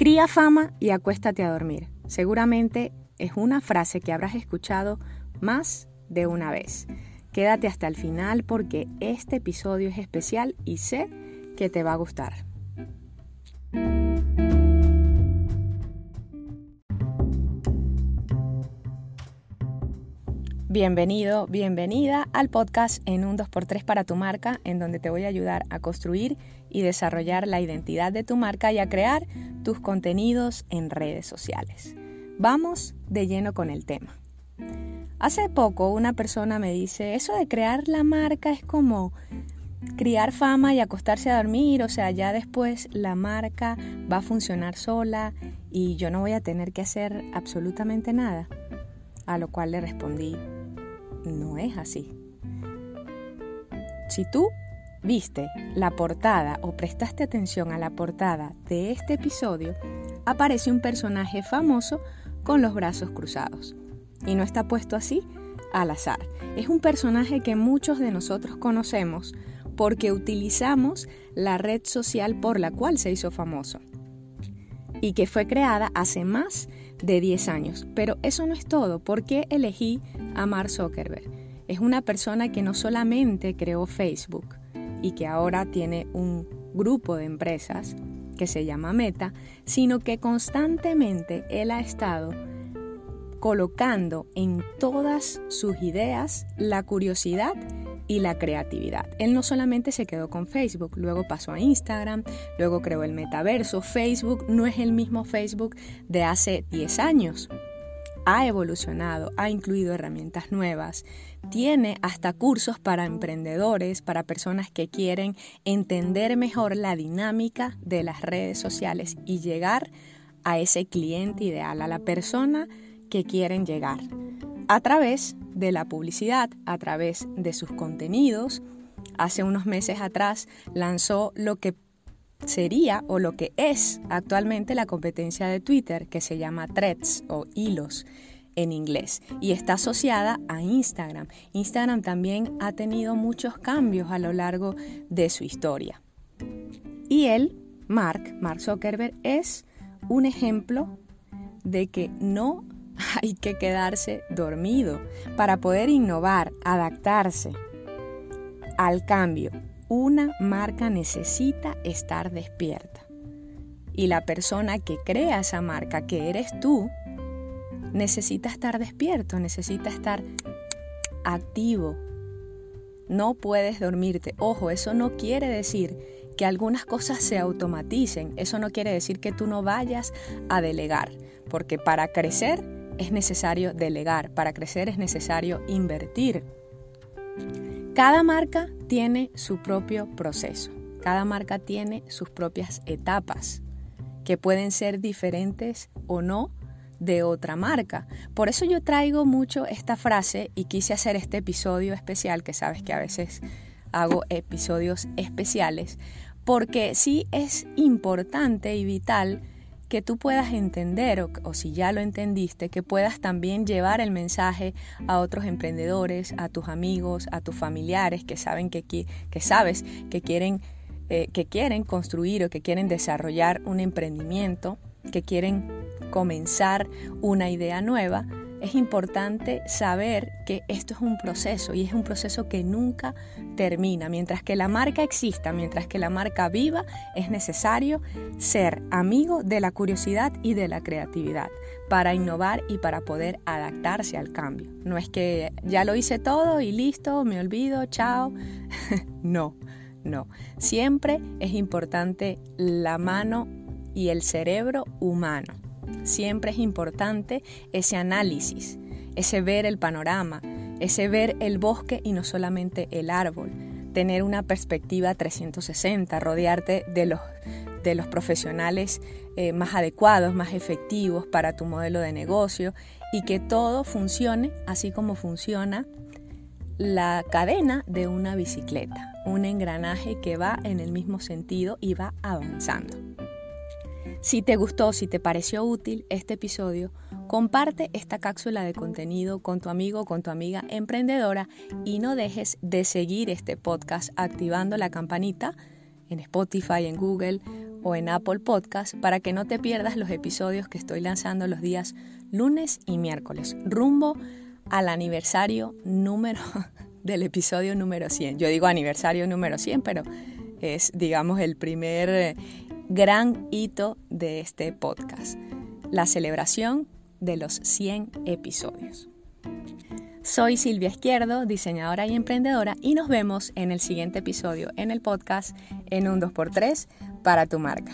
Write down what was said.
Cría fama y acuéstate a dormir. Seguramente es una frase que habrás escuchado más de una vez. Quédate hasta el final porque este episodio es especial y sé que te va a gustar. Bienvenido, bienvenida al podcast en un 2x3 para tu marca, en donde te voy a ayudar a construir y desarrollar la identidad de tu marca y a crear tus contenidos en redes sociales. Vamos de lleno con el tema. Hace poco una persona me dice, eso de crear la marca es como criar fama y acostarse a dormir, o sea, ya después la marca va a funcionar sola y yo no voy a tener que hacer absolutamente nada. A lo cual le respondí, no es así. Si tú viste la portada o prestaste atención a la portada de este episodio, aparece un personaje famoso con los brazos cruzados. Y no está puesto así al azar. Es un personaje que muchos de nosotros conocemos porque utilizamos la red social por la cual se hizo famoso y que fue creada hace más de 10 años. Pero eso no es todo. ¿Por qué elegí a Mark Zuckerberg? Es una persona que no solamente creó Facebook y que ahora tiene un grupo de empresas que se llama Meta, sino que constantemente él ha estado colocando en todas sus ideas la curiosidad y la creatividad. Él no solamente se quedó con Facebook, luego pasó a Instagram, luego creó el metaverso. Facebook no es el mismo Facebook de hace 10 años. Ha evolucionado, ha incluido herramientas nuevas, tiene hasta cursos para emprendedores, para personas que quieren entender mejor la dinámica de las redes sociales y llegar a ese cliente ideal, a la persona que quieren llegar a través de la publicidad, a través de sus contenidos. Hace unos meses atrás lanzó lo que sería o lo que es actualmente la competencia de Twitter, que se llama Threads o hilos en inglés y está asociada a Instagram. Instagram también ha tenido muchos cambios a lo largo de su historia. Y él, Mark, Mark Zuckerberg, es un ejemplo de que no hay que quedarse dormido para poder innovar, adaptarse al cambio. Una marca necesita estar despierta. Y la persona que crea esa marca, que eres tú, necesita estar despierto, necesita estar activo. No puedes dormirte. Ojo, eso no quiere decir que algunas cosas se automaticen. Eso no quiere decir que tú no vayas a delegar. Porque para crecer es necesario delegar, para crecer es necesario invertir. Cada marca tiene su propio proceso, cada marca tiene sus propias etapas que pueden ser diferentes o no de otra marca. Por eso yo traigo mucho esta frase y quise hacer este episodio especial, que sabes que a veces hago episodios especiales, porque sí es importante y vital que tú puedas entender, o, si ya lo entendiste, que puedas también llevar el mensaje a otros emprendedores, a tus amigos, a tus familiares que saben que, que sabes que quieren, eh, que quieren construir o que quieren desarrollar un emprendimiento, que quieren comenzar una idea nueva es importante saber que esto es un proceso y es un proceso que nunca termina. Mientras que la marca exista, mientras que la marca viva, es necesario ser amigo de la curiosidad y de la creatividad para innovar y para poder adaptarse al cambio. No es que ya lo hice todo y listo, me olvido, chao. no, no. Siempre es importante la mano y el cerebro humano Siempre es importante ese análisis, ese ver el panorama, ese ver el bosque y no solamente el árbol, tener una perspectiva 360, rodearte de los, de los profesionales eh, más adecuados, más efectivos para tu modelo de negocio y que todo funcione así como funciona la cadena de una bicicleta, un engranaje que va en el mismo sentido y va avanzando. Si te gustó, si te pareció útil este episodio, comparte esta cápsula de contenido con tu amigo o con tu amiga emprendedora y no dejes de seguir este podcast activando la campanita en Spotify, en Google o en Apple Podcast para que no te pierdas los episodios que estoy lanzando los días lunes y miércoles, rumbo al aniversario número del episodio número 100. Yo digo aniversario número 100, pero es, digamos, el primer gran hito de este podcast, la celebración de los 100 episodios. Soy Silvia Izquierdo, diseñadora y emprendedora, y nos vemos en el siguiente episodio en el podcast en un 2x3 para tu marca.